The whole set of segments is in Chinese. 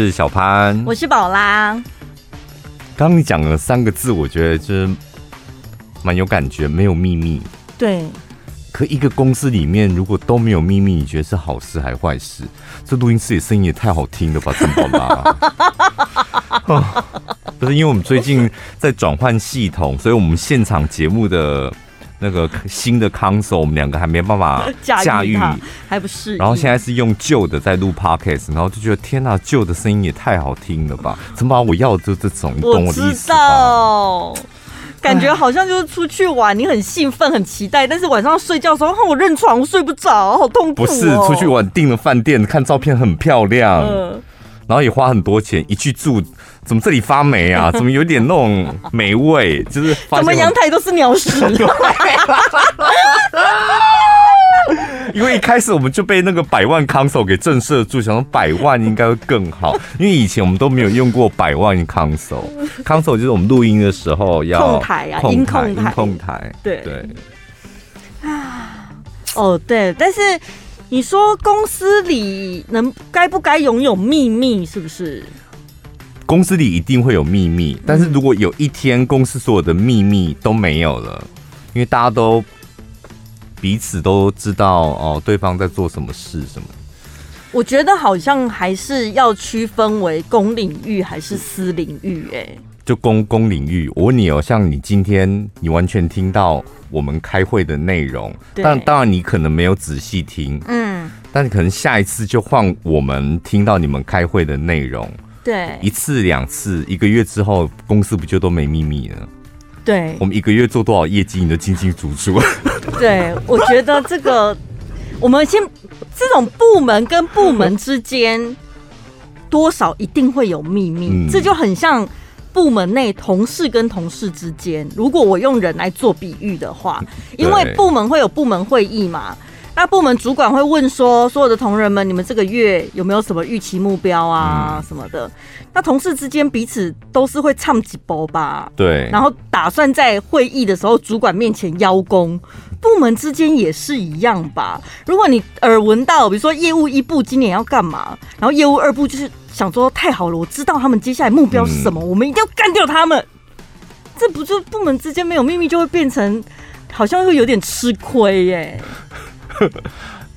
是小潘，我是宝拉。刚刚你讲了三个字，我觉得就是蛮有感觉，没有秘密。对。可一个公司里面如果都没有秘密，你觉得是好事还是坏事？这录音室里声音也太好听了吧，真宝拉。不是因为我们最近在转换系统，所以我们现场节目的那个新的 console，我们两个还没办法 驾驭，还不是。然后现在是用旧的在录 podcast，然后就觉得天哪，旧的声音也太好听了吧？怎么把我要的就这种，你懂我的意思吧？感觉好像就是出去玩，你很兴奋、很期待，但是晚上睡觉的时候，我认床，我睡不着，好痛苦、喔。不是出去玩订了饭店，看照片很漂亮，嗯、然后也花很多钱，一去住，怎么这里发霉啊？怎么有点那种霉味？就是怎么阳台都是鸟屎？因为一开始我们就被那个百万 console 给震慑住，想说百万应该会更好。因为以前我们都没有用过百万 console，console 就是我们录音的时候要控台啊，音控台，音控台。对对。啊，哦对，但是你说公司里能该不该拥有秘密？是不是？公司里一定会有秘密，但是如果有一天公司所有的秘密都没有了，因为大家都。彼此都知道哦，对方在做什么事什么。我觉得好像还是要区分为公领域还是私领域，哎，就公公领域。我问你哦，像你今天你完全听到我们开会的内容，但当然你可能没有仔细听，嗯，但是可能下一次就换我们听到你们开会的内容，对，一次两次，一个月之后公司不就都没秘密了？对，我们一个月做多少业绩，你都清清楚楚。对，我觉得这个，我们先这种部门跟部门之间，多少一定会有秘密。嗯，这就很像部门内同事跟同事之间。如果我用人来做比喻的话，因为部门会有部门会议嘛。那部门主管会问说：“所有的同仁们，你们这个月有没有什么预期目标啊？什么的？”那同事之间彼此都是会唱几波吧？对。然后打算在会议的时候，主管面前邀功。部门之间也是一样吧？如果你耳闻到，比如说业务一部今年要干嘛，然后业务二部就是想说：“太好了，我知道他们接下来目标是什么，我们一定要干掉他们。”这不就部门之间没有秘密，就会变成好像会有点吃亏耶。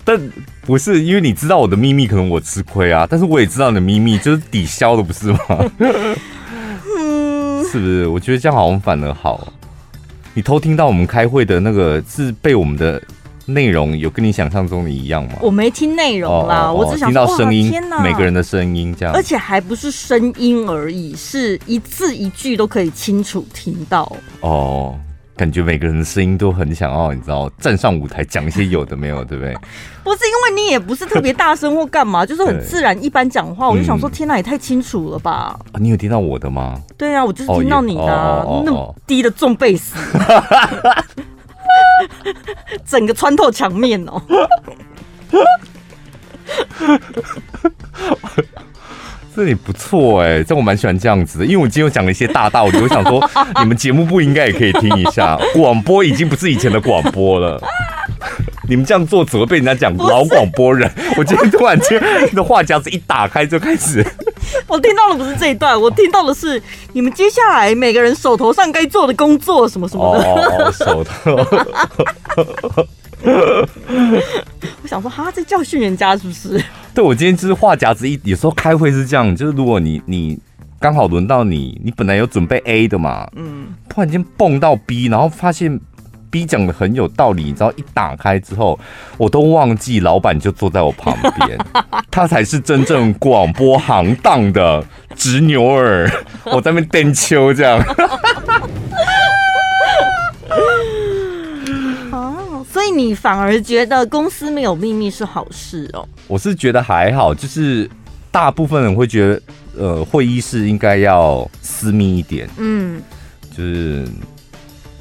但不是因为你知道我的秘密，可能我吃亏啊。但是我也知道你的秘密，就是抵消的，不是吗？嗯，是不是？我觉得这样好像反而好。你偷听到我们开会的那个，是被我们的内容有跟你想象中的一样吗？我没听内容啦，哦哦哦，我只想听到声音，每个人的声音这样，而且还不是声音而已，是一字一句都可以清楚听到哦。感觉每个人的声音都很想要，你知道，站上舞台讲一些有的没有，对不对？不是因为你也不是特别大声或干嘛，就是很自然一般讲话。我就想说，天哪，也太清楚了吧？啊，你有听到我的吗？对啊，我就是听到你的，那么低的重贝斯，整个穿透墙面哦。这里不错哎、欸，这我蛮喜欢这样子的，因为我今天有讲了一些大道理，我想说 你们节目部应该也可以听一下。广播已经不是以前的广播了，你们这样做只会被人家讲老广播人。我今天突然间你的话匣子一打开就开始，我听到的不是这一段，我听到的是你们接下来每个人手头上该做的工作什么什么的。哦，手头。我想说，哈，在教训人家是不是？对，我今天就是话匣子一，有时候开会是这样，就是如果你你刚好轮到你，你本来有准备 A 的嘛，嗯，突然间蹦到 B，然后发现 B 讲的很有道理，你知道一打开之后，我都忘记老板就坐在我旁边，他才是真正广播行当的直牛耳，我在那边颠秋这样。所以你反而觉得公司没有秘密是好事哦？我是觉得还好，就是大部分人会觉得，呃，会议室应该要私密一点，嗯，就是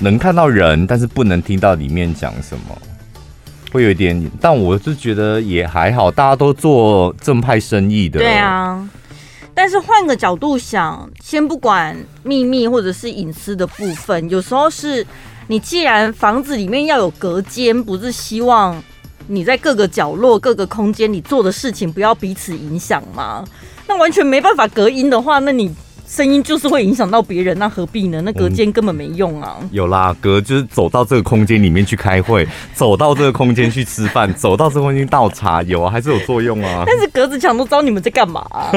能看到人，但是不能听到里面讲什么，会有一点。但我是觉得也还好，大家都做正派生意的，对啊。但是换个角度想，先不管秘密或者是隐私的部分，有时候是。你既然房子里面要有隔间，不是希望你在各个角落、各个空间你做的事情不要彼此影响吗？那完全没办法隔音的话，那你。声音就是会影响到别人，那何必呢？那隔间根本没用啊！有啦，隔就是走到这个空间里面去开会，走到这个空间去吃饭，走到这个空间倒茶，有啊，还是有作用啊。但是格子墙都知道你们在干嘛啊。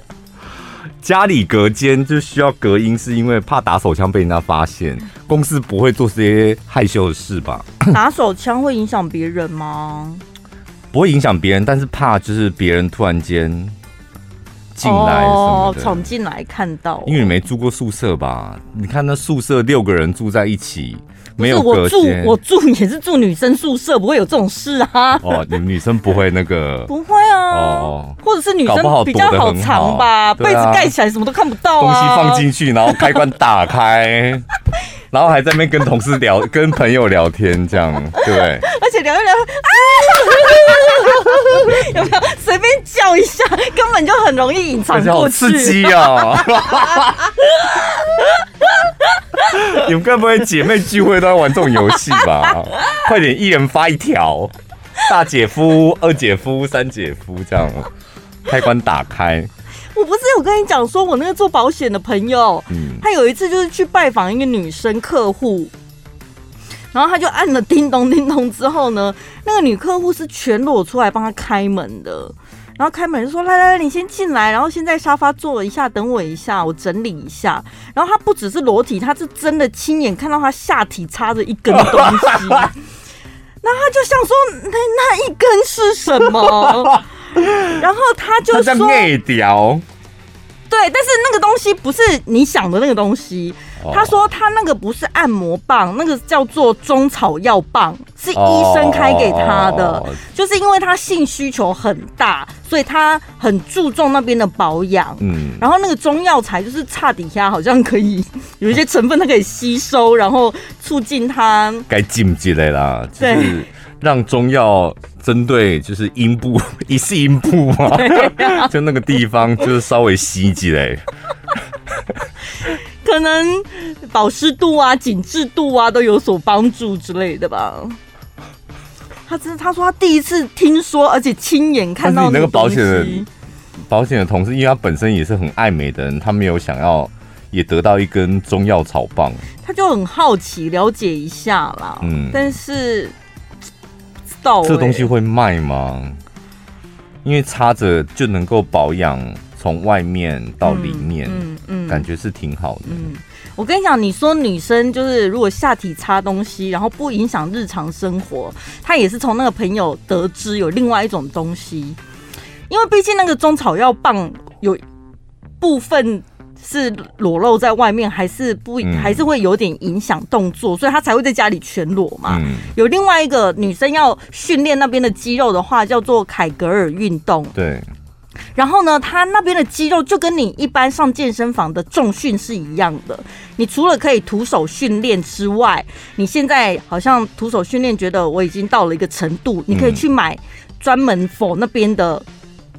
家里隔间就需要隔音，是因为怕打手枪被人家发现。公司不会做这些害羞的事吧？打手枪会影响别人吗？不会影响别人，但是怕就是别人突然间。进来哦，闯进来看到，因为你没住过宿舍吧？你看那宿舍六个人住在一起，没有隔间。我住我住也是住女生宿舍，不会有这种事啊。哦，你们女生不会那个？不会啊。哦，或者是女生比较好藏吧，被子盖起来什么都看不到啊。东西放进去，然后开关打开。然后还在那边跟同事聊，跟朋友聊天，这样对不对？而且聊一聊，啊，有没有随便叫一下，根本就很容易隐藏过去，刺激啊！你们该不会姐妹聚会都要玩这种游戏吧？快点，一人发一条，大姐夫、二姐夫、三姐夫，这样开关打开。我不是有跟你讲说，我那个做保险的朋友，嗯，他有一次就是去拜访一个女生客户，然后他就按了叮咚叮咚之后呢，那个女客户是全裸出来帮他开门的，然后开门就说：“来来来，你先进来，然后先在沙发坐一下，等我一下，我整理一下。”然后他不只是裸体，他是真的亲眼看到他下体插着一根东西，那他就想说：“那那一根是什么？” 然后他就说：“内屌。”对，但是那个东西不是你想的那个东西。他说他那个不是按摩棒，那个叫做中草药棒，是医生开给他的。就是因为他性需求很大，所以他很注重那边的保养。嗯，然后那个中药材就是差底下好像可以有一些成分，它可以吸收，然后促进他该进进来啦。就是让中药。针对就是阴部，一是阴部嘛，就那个地方就是稍微吸几嘞，可能保湿度啊、紧致度啊都有所帮助之类的吧。他真的，他说他第一次听说，而且亲眼看到那个保险的保险的同事，因为他本身也是很爱美的人，他没有想要也得到一根中药草棒，他就很好奇了解一下啦。嗯，但是。这东西会卖吗？因为插着就能够保养，从外面到里面，嗯嗯，嗯，感觉是挺好的。嗯，我跟你讲，你说女生就是如果下体插东西，然后不影响日常生活，她也是从那个朋友得知有另外一种东西，因为毕竟那个中草药棒有部分。是裸露在外面，还是不，还是会有点影响动作，所以他才会在家里全裸嘛。有另外一个女生要训练那边的肌肉的话，叫做凯格尔运动。对。然后呢，他那边的肌肉就跟你一般上健身房的重训是一样的。你除了可以徒手训练之外，你现在好像徒手训练觉得我已经到了一个程度，你可以去买专门 for 那边的。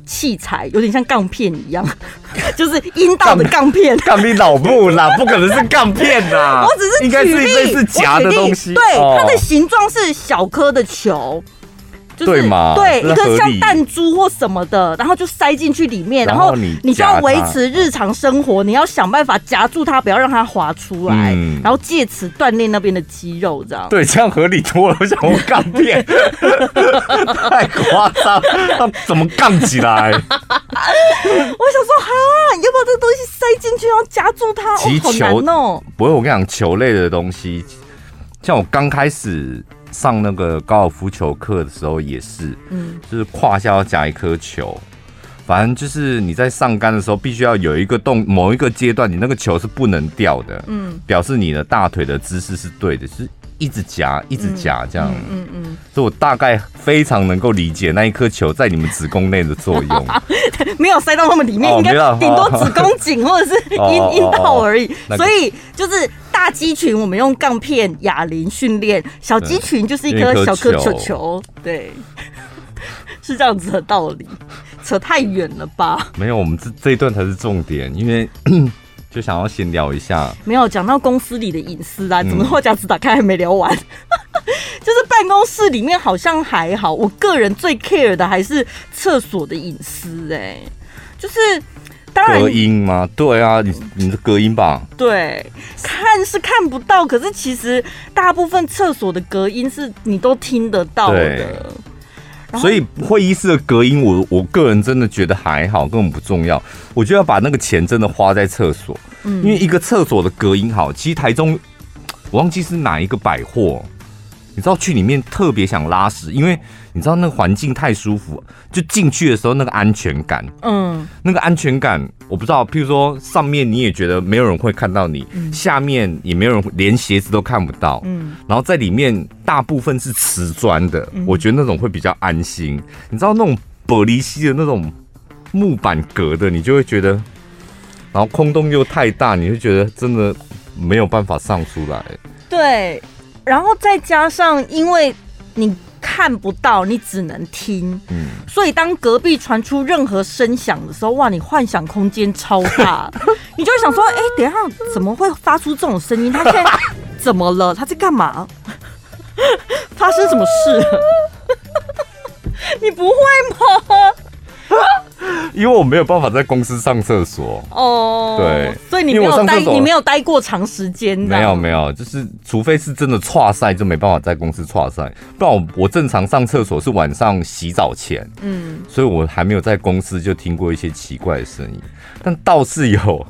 器材有点像杠片一样，就是阴道的杠片。杠片脑部啦，不可能是杠片呐。我只是应该是类似夹的东西。对，它的形状是小颗的球。对嘛？对，一个像弹珠或什么的，然后就塞进去里面，然后你你就要维持日常生活，你要想办法夹住它，不要让它滑出来，然后借此锻炼那边的肌肉，这样。对，这样合理多了。我想我杠片，太夸张，它怎么杠起来？我想说，哈，要把这个东西塞进去，然后夹住它，好难哦。不会，我跟你讲，球类的东西，像我刚开始。上那个高尔夫球课的时候也是，嗯，就是胯下要夹一颗球，反正就是你在上杆的时候必须要有一个动，某一个阶段你那个球是不能掉的，嗯，表示你的大腿的姿势是对的，是一直夹一直夹这样，嗯嗯，嗯，所以我大概非常能够理解那一颗球在你们子宫内的作用，没有塞到那么里面，应该顶多子宫颈或者是阴 阴道而已，所以就是。大肌群我们用杠片哑铃训练，小肌群就是一颗小颗球球，对，是这样子的道理。扯太远了吧？没有，我们这这一段才是重点，因为 就想要先聊一下。没有讲到公司里的隐私啊，怎么话匣子打开还没聊完？就是办公室里面好像还好，我个人最 care 的还是厕所的隐私哎、欸。就是当然隔音吗？对啊，你你的隔音吧？对，看是看不到，可是其实大部分厕所的隔音是你都听得到的。所以会议室的隔音我，我我个人真的觉得还好，根本不重要。我就要把那个钱真的花在厕所，嗯，因为一个厕所的隔音好，其实台中我忘记是哪一个百货。你知道去里面特别想拉屎，因为你知道那个环境太舒服，就进去的时候那个安全感，嗯，那个安全感我不知道。譬如说上面你也觉得没有人会看到你，嗯、下面也没有人连鞋子都看不到，嗯，然后在里面大部分是瓷砖的，嗯、我觉得那种会比较安心。你知道那种玻璃吸的那种木板隔的，你就会觉得，然后空洞又太大，你会觉得真的没有办法上出来。对。然后再加上，因为你看不到，你只能听，嗯，所以当隔壁传出任何声响的时候，哇，你幻想空间超大，你就会想说，哎，等一下怎么会发出这种声音？他现在怎么了？他在干嘛？发生什么事？你不会吗？因为我没有办法在公司上厕所。哦，对，所以你没有待，你没有待过长时间。没有没有，就是除非是真的剉赛，就没办法在公司剉赛。不然我我正常上厕所是晚上洗澡前，嗯，所以我还没有在公司就听过一些奇怪的声音，但倒是有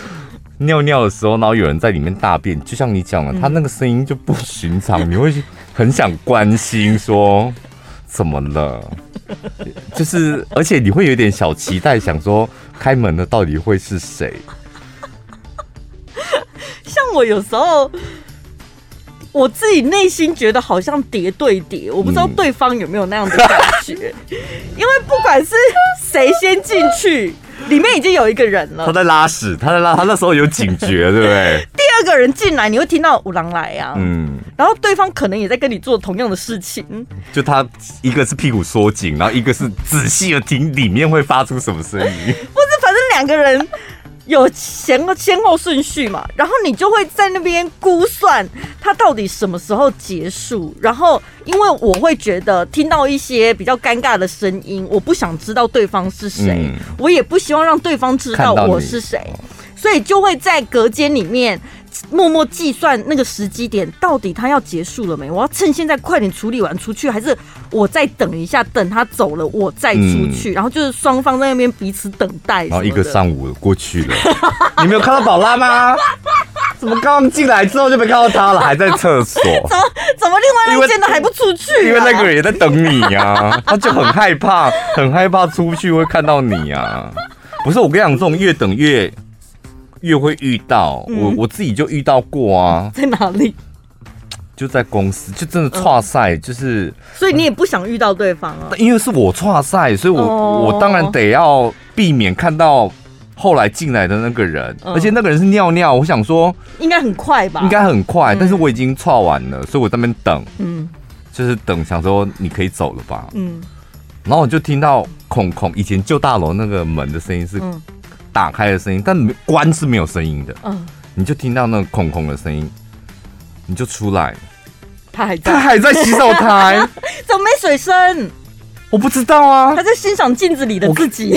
尿尿的时候，然后有人在里面大便，就像你讲的，他那个声音就不寻常，你会很想关心说怎么了。就是，而且你会有点小期待，想说开门的到底会是谁？像我有时候，我自己内心觉得好像叠对叠，我不知道对方有没有那样的感觉，嗯、因为不管是谁先进去。里面已经有一个人了，他在拉屎，他在拉，他那时候有警觉，对不对？第二个人进来，你会听到五郎来呀，嗯，然后对方可能也在跟你做同样的事情，就他一个是屁股缩紧，然后一个是仔细的听里面会发出什么声音，不是，反正两个人。有前先后顺序嘛，然后你就会在那边估算它到底什么时候结束。然后，因为我会觉得听到一些比较尴尬的声音，我不想知道对方是谁，嗯、我也不希望让对方知道我是谁，所以就会在隔间里面。默默计算那个时机点，到底他要结束了没？我要趁现在快点处理完出去，还是我再等一下，等他走了我再出去？嗯、然后就是双方在那边彼此等待。然后一个上午过去了，你没有看到宝拉吗？怎么刚刚进来之后就没看到他了？还在厕所？怎么怎么另外那间的还不出去、啊？因为那个人也在等你呀、啊，他就很害怕，很害怕出去会看到你呀、啊。不是我跟你讲，这种越等越。越会遇到我，我自己就遇到过啊。在哪里？就在公司，就真的跨赛，就是。所以你也不想遇到对方啊？因为是我跨赛，所以我我当然得要避免看到后来进来的那个人，而且那个人是尿尿，我想说应该很快吧？应该很快，但是我已经剉完了，所以我在那边等，嗯，就是等，想说你可以走了吧，嗯，然后我就听到孔孔，以前旧大楼那个门的声音是。打开的声音，但关是没有声音的。嗯，你就听到那个空空的声音，你就出来。他还在，他还在洗手台，怎么没水声？我不知道啊。他在欣赏镜子里的自己。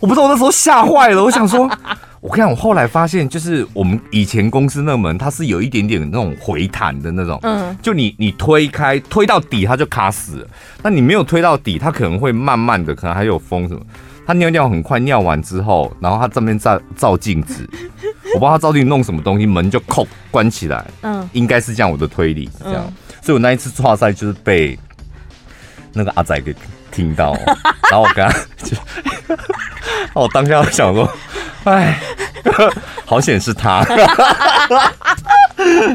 我，我不知道，我那时候吓坏了。我想说，我看我后来发现，就是我们以前公司那门，它是有一点点那种回弹的那种。嗯，就你你推开推到底，它就卡死了。那你没有推到底，它可能会慢慢的，可能还有风什么。他尿尿很快，尿完之后，然后他这边照照镜子，我不知道他照镜子弄什么东西，门就扣关起来。嗯，应该是这样，我的推理是这样。嗯、所以我那一次抓赛就是被那个阿仔给听到，然后我跟他就，我当下想说，哎，好险是他，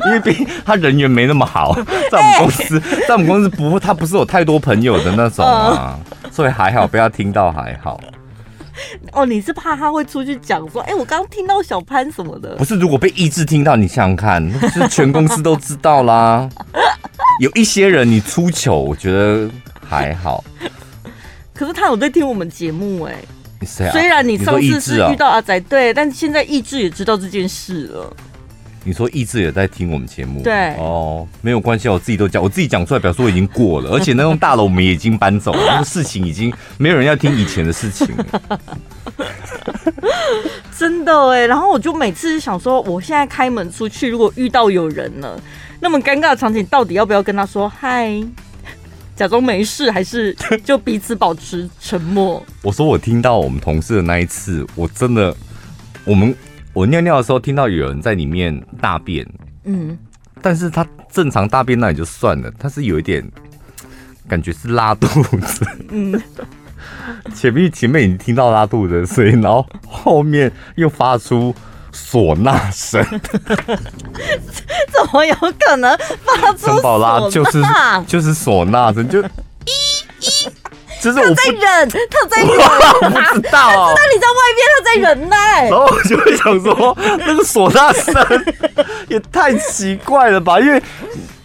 因为毕竟他人缘没那么好，在我们公司，在我们公司不，他不是有太多朋友的那种啊，所以还好，不要听到还好。哦，你是怕他会出去讲说，哎、欸，我刚刚听到小潘什么的？不是，如果被一致听到，你想想看，就是全公司都知道啦。有一些人你出糗，我觉得还好。可是他有在听我们节目哎、欸。啊、虽然你上次是遇到阿仔，对，但现在意志也知道这件事了。你说意志也在听我们节目，对哦，没有关系，我自己都讲，我自己讲出来，表示我已经过了，而且那栋大楼我们也已经搬走了，那个事情已经没有人要听以前的事情了。真的哎，然后我就每次想说，我现在开门出去，如果遇到有人了，那么尴尬的场景，到底要不要跟他说嗨，假装没事，还是 就彼此保持沉默？我说我听到我们同事的那一次，我真的，我们。我尿尿的时候听到有人在里面大便，嗯，但是他正常大便那也就算了，他是有一点感觉是拉肚子，嗯，前面前面已经听到拉肚子的声音，然后后面又发出唢呐声，怎么有可能发出唢呐？宝拉就是就是唢呐声就。就是我他在忍，他在忍，我不知道、哦，那你在外面，他在忍耐。然后我就会想说，那个唢呐声也太奇怪了吧？因为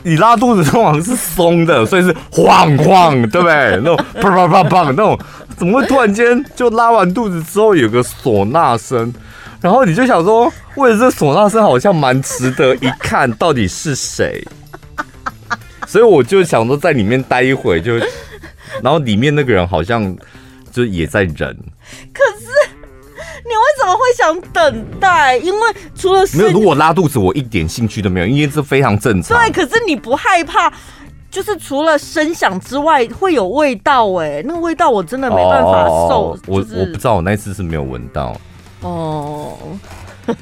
你拉肚子通常是松的，所以是晃晃，对不对？那种啪啪啪啪那种，怎么会突然间就拉完肚子之后有个唢呐声？然后你就想说，为了这唢呐声好像蛮值得一看，到底是谁？所以我就想说，在里面待一会就。然后里面那个人好像就也在忍，可是你为什么会想等待？因为除了没有，如果拉肚子，我一点兴趣都没有，因为这非常正常。对，可是你不害怕，就是除了声响之外会有味道哎，那个味道我真的没办法受。我我不知道，我那次是没有闻到。哦，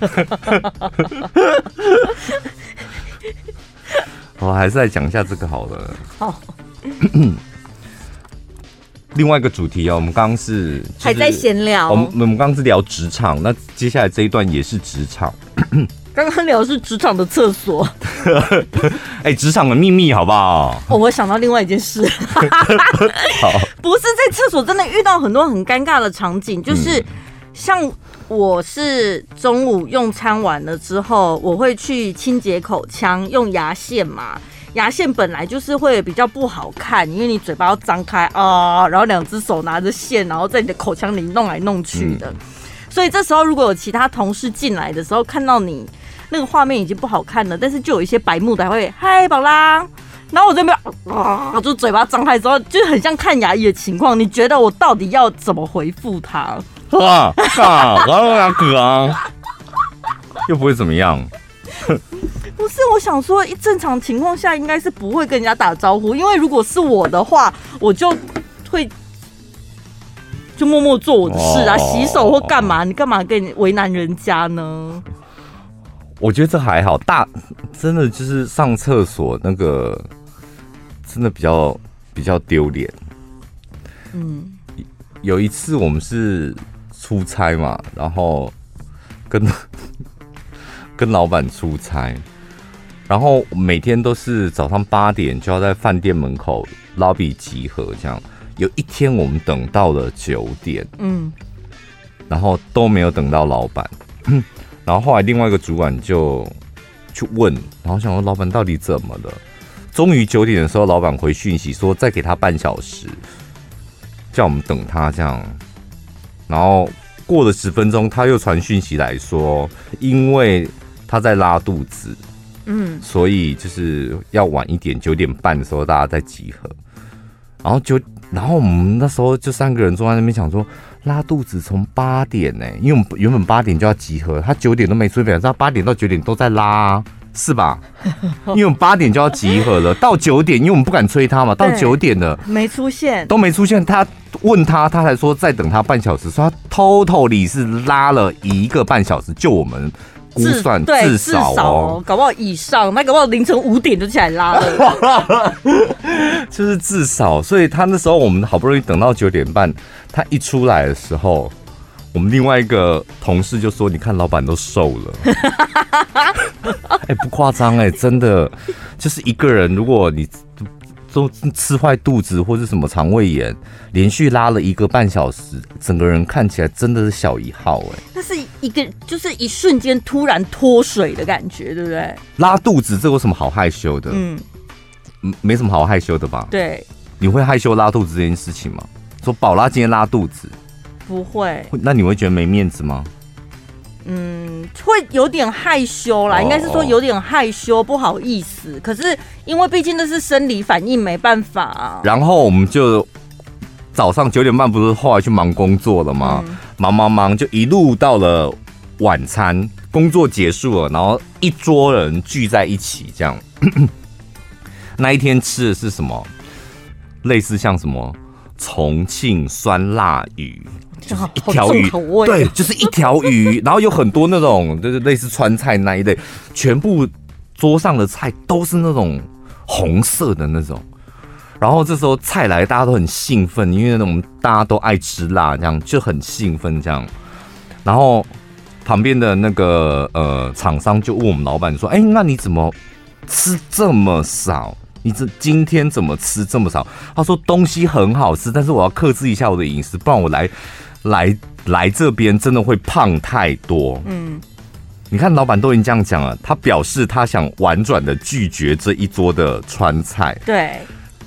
我还是来讲一下这个好了。好。另外一个主题哦，我们刚刚是、就是、还在闲聊，我们我们刚刚是聊职场，那接下来这一段也是职场。刚刚聊的是职场的厕所，哎，职场的秘密好不好？哦，我想到另外一件事，好，不是在厕所真的遇到很多很尴尬的场景，就是像我是中午用餐完了之后，我会去清洁口腔，用牙线嘛。牙线本来就是会比较不好看，因为你嘴巴要张开啊，然后两只手拿着线，然后在你的口腔里弄来弄去的。嗯、所以这时候如果有其他同事进来的时候，看到你那个画面已经不好看了，但是就有一些白目的还会嗨宝拉，然后我这边啊，就嘴巴张开之后，就很像看牙医的情况。你觉得我到底要怎么回复他？啊 啊，我要牙哥啊，又不会怎么样。不是，我想说，一正常情况下应该是不会跟人家打招呼，因为如果是我的话，我就会就默默做我的事啊，洗手或干嘛。你干嘛跟你为难人家呢？我觉得这还好，大真的就是上厕所那个真的比较比较丢脸。嗯，有一次我们是出差嘛，然后跟跟老板出差。然后每天都是早上八点就要在饭店门口 lobby 集合，这样。有一天我们等到了九点，嗯，然后都没有等到老板。然后后来另外一个主管就去问，然后想说老板到底怎么了？终于九点的时候，老板回讯息说再给他半小时，叫我们等他这样。然后过了十分钟，他又传讯息来说，因为他在拉肚子。嗯，所以就是要晚一点，九点半的时候大家再集合。然后就，然后我们那时候就三个人坐在那边想说，拉肚子从八点呢、欸，因为我们原本八点就要集合，他九点都没出表，他八点到九点都在拉，是吧？因为我们八点就要集合了，到九点，因为我们不敢催他嘛，到九点了没出现，都没出现。他问他，他才说再等他半小时，说他 totally 是拉了一个半小时，就我们。估算至少，至少哦，搞不好以上，那搞不好凌晨五点就起来拉了，就是至少。所以他那时候我们好不容易等到九点半，他一出来的时候，我们另外一个同事就说：“你看，老板都瘦了。”哎、欸，不夸张哎，真的，就是一个人，如果你。都吃坏肚子或是什么肠胃炎，连续拉了一个半小时，整个人看起来真的是小一号哎。那是一个就是一瞬间突然脱水的感觉，对不对？拉肚子这有什么好害羞的？嗯，没什么好害羞的吧？对。你会害羞拉肚子这件事情吗？说宝拉今天拉肚子，不会。那你会觉得没面子吗？嗯，会有点害羞啦，哦、应该是说有点害羞，不好意思。可是因为毕竟那是生理反应，没办法、啊。然后我们就早上九点半不是后来去忙工作了吗？嗯、忙忙忙，就一路到了晚餐，工作结束了，然后一桌人聚在一起，这样。那一天吃的是什么？类似像什么重庆酸辣鱼。就是一条鱼，对，就是一条鱼，然后有很多那种就是类似川菜那一类，全部桌上的菜都是那种红色的那种。然后这时候菜来，大家都很兴奋，因为那种大家都爱吃辣，这样就很兴奋这样。然后旁边的那个呃厂商就问我们老板说：“哎，那你怎么吃这么少？你这今天怎么吃这么少？”他说：“东西很好吃，但是我要克制一下我的饮食，不然我来。”来来这边真的会胖太多。嗯，你看老板都已经这样讲了，他表示他想婉转的拒绝这一桌的川菜。对，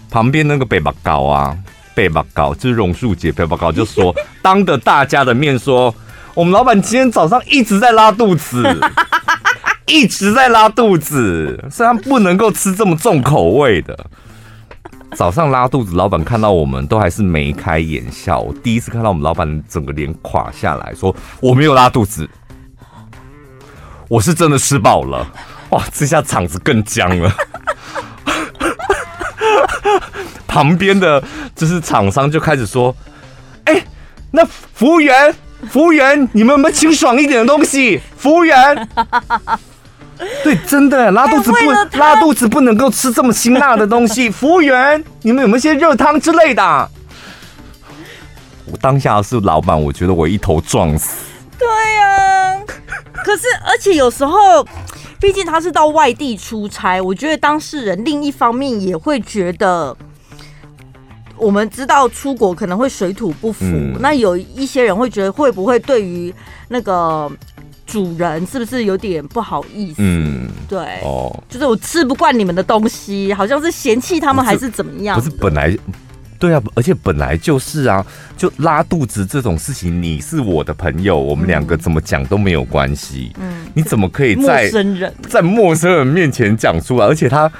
旁边那个北巴高啊，北巴高就是榕树姐，北巴高就说 当着大家的面说，我们老板今天早上一直在拉肚子，一直在拉肚子，虽然不能够吃这么重口味的。早上拉肚子，老板看到我们都还是眉开眼笑。我第一次看到我们老板整个脸垮下来，说我没有拉肚子，我是真的吃饱了。哇，这下场子更僵了。旁边的就是厂商就开始说：“哎、那服务员，服务员，你们有没有清爽一点的东西？服务员。” 对，真的拉肚子不拉肚子不能够吃这么辛辣的东西。服务员，你们有没有些热汤之类的？我当下是老板，我觉得我一头撞死。对呀、啊，可是而且有时候，毕竟他是到外地出差，我觉得当事人另一方面也会觉得，我们知道出国可能会水土不服，嗯、那有一些人会觉得会不会对于那个。主人是不是有点不好意思？嗯，对，哦，就是我吃不惯你们的东西，好像是嫌弃他们还是怎么样？不是，本来，对啊，而且本来就是啊，就拉肚子这种事情，你是我的朋友，我们两个怎么讲都没有关系。嗯，你怎么可以在陌生人在陌生人面前讲出来？而且他。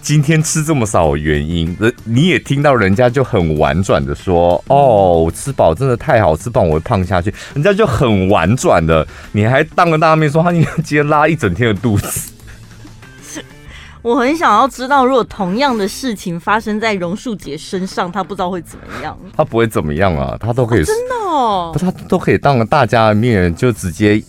今天吃这么少的原因，你也听到人家就很婉转的说：“哦，我吃饱真的太好吃，不然我会胖下去。”人家就很婉转的，你还当着大面说他今天拉一整天的肚子。我很想要知道，如果同样的事情发生在榕树姐身上，她不知道会怎么样。她不会怎么样啊，她都可以、哦、真的哦，她都可以当着大家的面就直接。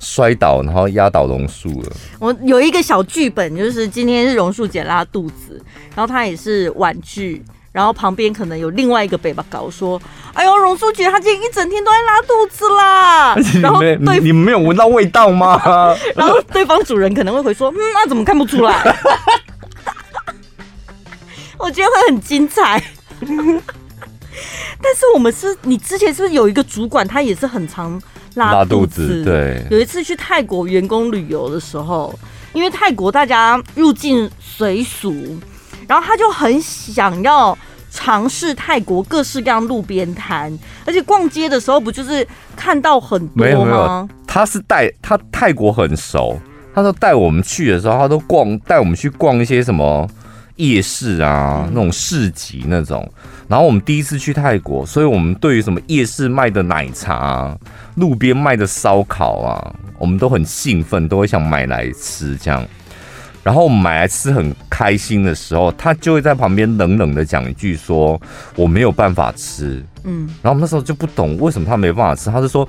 摔倒，然后压倒榕树了。我有一个小剧本，就是今天是榕树姐拉肚子，然后她也是婉拒，然后旁边可能有另外一个北巴搞说：“哎呦，榕树姐她今天一整天都在拉肚子啦。”然后对你，你们没有闻到味道吗？然后对方主人可能会回说：“嗯，那怎么看不出来？” 我觉得会很精彩。但是我们是你之前是不是有一个主管，他也是很常。拉肚子，对。有一次去泰国员工旅游的时候，因为泰国大家入境随俗，然后他就很想要尝试泰国各式各样路边摊，而且逛街的时候不就是看到很多吗？没有没有，他是带他泰国很熟，他说带我们去的时候，他都逛带我们去逛一些什么夜市啊，那种市集那种。然后我们第一次去泰国，所以我们对于什么夜市卖的奶茶啊，路边卖的烧烤啊，我们都很兴奋，都会想买来吃这样。然后我们买来吃很开心的时候，他就会在旁边冷冷的讲一句说：“我没有办法吃。”嗯，然后我们那时候就不懂为什么他没办法吃，他是说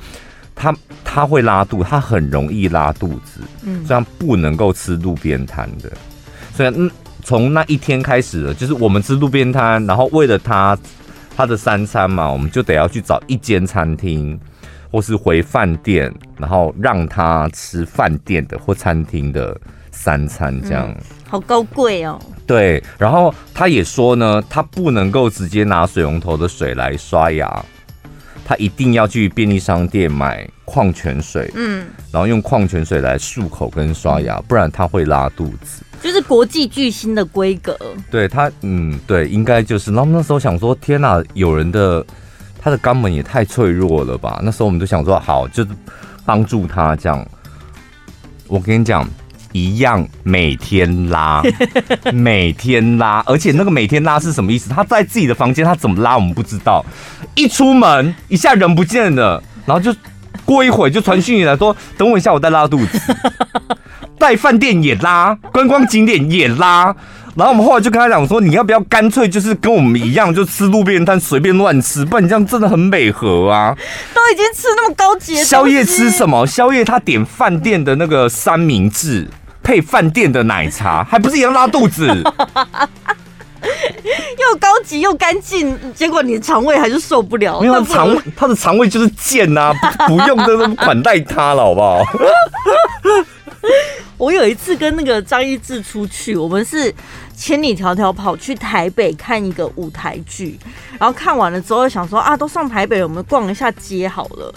他他会拉肚，他很容易拉肚子，嗯，这样不能够吃路边摊的。所以嗯，从那一天开始，就是我们吃路边摊，然后为了他他的三餐嘛，我们就得要去找一间餐厅。或是回饭店，然后让他吃饭店的或餐厅的三餐，这样、嗯、好高贵哦。对，然后他也说呢，他不能够直接拿水龙头的水来刷牙，他一定要去便利商店买矿泉水，嗯，然后用矿泉水来漱口跟刷牙，不然他会拉肚子。就是国际巨星的规格。对他，嗯，对，应该就是。然后那时候想说，天哪，有人的。他的肛门也太脆弱了吧？那时候我们就想说，好，就是帮助他这样。我跟你讲，一样每天拉，每天拉，而且那个每天拉是什么意思？他在自己的房间，他怎么拉我们不知道。一出门一下人不见了，然后就过一会就传讯息来说，等我一下，我再拉肚子。在饭店也拉，观光景点也拉。然后我们后来就跟他讲说，你要不要干脆就是跟我们一样，就吃路边摊随便乱吃，不然你这样真的很美和啊！都已经吃那么高级，宵夜吃什么？宵夜他点饭店的那个三明治配饭店的奶茶，还不是一样拉肚子？又高级又干净，结果你的肠胃还是受不了。因为肠胃，他的肠胃就是贱呐、啊，不用这种款待他了，好不好？我有一次跟那个张一智出去，我们是千里迢迢跑去台北看一个舞台剧，然后看完了之后想说啊，都上台北了，我们逛一下街好了。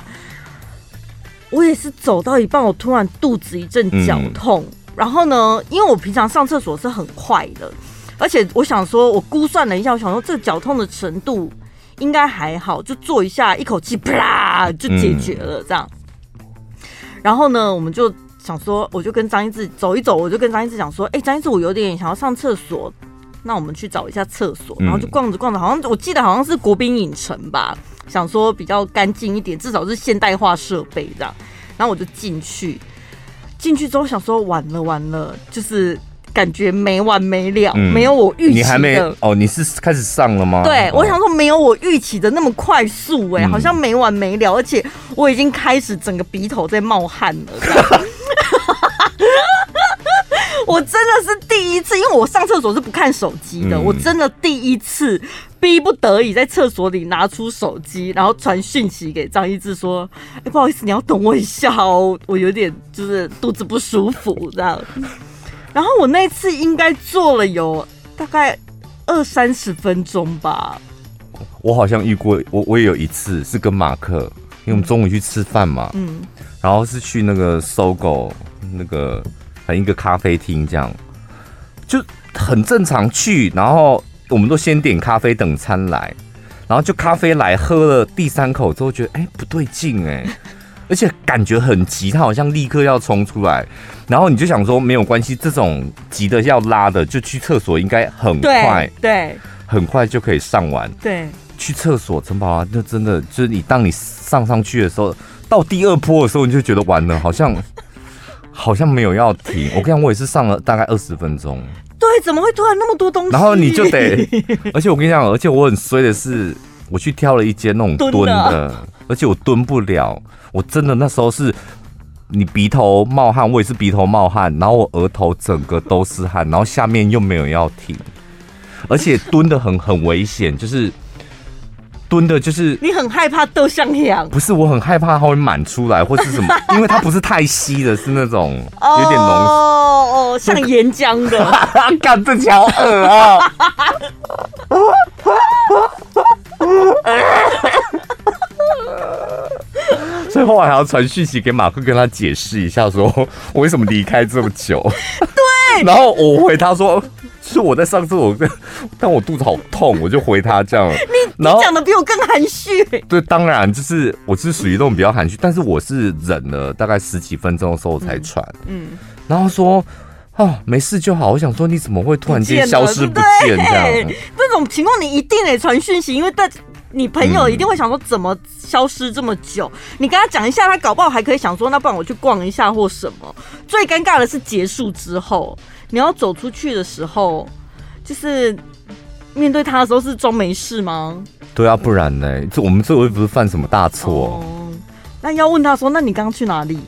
我也是走到一半，我突然肚子一阵绞痛，然后呢，因为我平常上厕所是很快的，而且我想说，我估算了一下，我想说这绞痛的程度应该还好，就坐一下，一口气啪就解决了这样。然后呢，我们就。想说，我就跟张一智走一走，我就跟张一智讲说，哎、欸，张一智，我有点想要上厕所，那我们去找一下厕所，然后就逛着逛着，好像我记得好像是国宾影城吧，想说比较干净一点，至少是现代化设备这样，然后我就进去，进去之后想说，完了完了，就是。感觉没完没了，嗯、没有我预期的。你还没哦？你是开始上了吗？对，我想说没有我预期的那么快速，哎、欸，嗯、好像没完没了，而且我已经开始整个鼻头在冒汗了。我真的是第一次，因为我上厕所是不看手机的，嗯、我真的第一次逼不得已在厕所里拿出手机，然后传讯息给张一智说：“哎、欸，不好意思，你要等我一下哦，我有点就是肚子不舒服这样。”然后我那次应该坐了有大概二三十分钟吧。我好像遇过，我我也有一次是跟马克，因为我们中午去吃饭嘛，嗯，然后是去那个 SOGO 那个很一个咖啡厅这样，就很正常去，然后我们都先点咖啡等餐来，然后就咖啡来喝了第三口之后觉得哎不对劲哎。而且感觉很急，他好像立刻要冲出来，然后你就想说没有关系，这种急的要拉的就去厕所应该很快，对，对很快就可以上完。对，去厕所陈宝啊，那真的就是你当你上上去的时候，到第二波的时候，你就觉得完了，好像好像没有要停。我跟你讲，我也是上了大概二十分钟。对，怎么会突然那么多东西？然后你就得，而且我跟你讲，而且我很衰的是，我去挑了一间那种蹲的。而且我蹲不了，我真的那时候是，你鼻头冒汗，我也是鼻头冒汗，然后我额头整个都是汗，然后下面又没有要停，而且蹲的很很危险，就是蹲的，就是你很害怕豆像样，不是，我很害怕它会满出来或是什么，因为它不是太稀的，是那种有点浓哦哦，像岩浆的，干这条耳啊！所以后来还要传讯息给马克，跟他解释一下，说我为什么离开这么久。对。然后我回他说，是我在上厕所，但我肚子好痛，我就回他这样。你你讲的比我更含蓄。对，当然就是我是属于那种比较含蓄，但是我是忍了大概十几分钟的时候才传。嗯。然后说哦，没事就好。我想说你怎么会突然间消失不见这样？这 种情况你一定得传讯息，因为大。你朋友一定会想说，怎么消失这么久？嗯、你跟他讲一下，他搞不好还可以想说，那不然我去逛一下或什么。最尴尬的是结束之后，你要走出去的时候，就是面对他的时候是装没事吗？对啊，不然呢？这我们这回不是犯什么大错？哦，那要问他说，那你刚刚去哪里？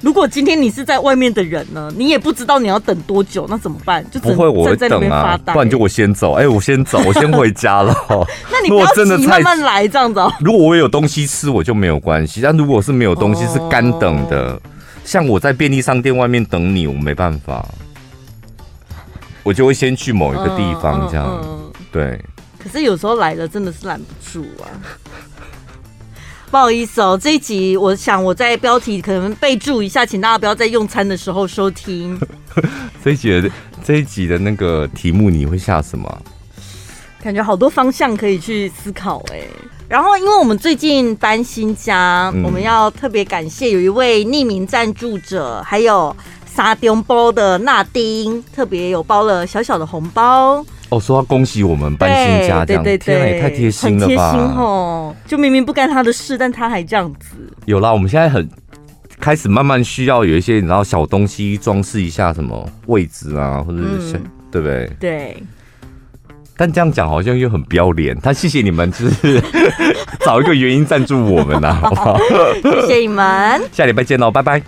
如果今天你是在外面的人呢，你也不知道你要等多久，那怎么办？就不会，我会等啊，不然就我先走。哎、欸，我先走，我先回家了。那你不要急，慢慢来这样子、哦。如果我有东西吃，我就没有关系。但如果是没有东西，是干等的，哦、像我在便利商店外面等你，我没办法，我就会先去某一个地方这样。嗯嗯嗯、对。可是有时候来了，真的是拦不住啊。不好意思哦，这一集我想我在标题可能备注一下，请大家不要在用餐的时候收听。这一集的这一集的那个题目你会下什么？感觉好多方向可以去思考哎。然后，因为我们最近搬新家，嗯、我们要特别感谢有一位匿名赞助者，还有沙丁包的纳丁，特别有包了小小的红包。哦，说要恭喜我们搬新家，这样对对对，天哪，也太贴心了吧！很贴心哦，就明明不干他的事，但他还这样子。有啦，我们现在很开始慢慢需要有一些，你知道小东西装饰一下，什么位置啊，或者是、嗯、对不对？对。但这样讲好像又很不要脸。他谢谢你们，就是 找一个原因赞助我们呐、啊，好不好？谢谢你们，下礼拜见喽，拜拜。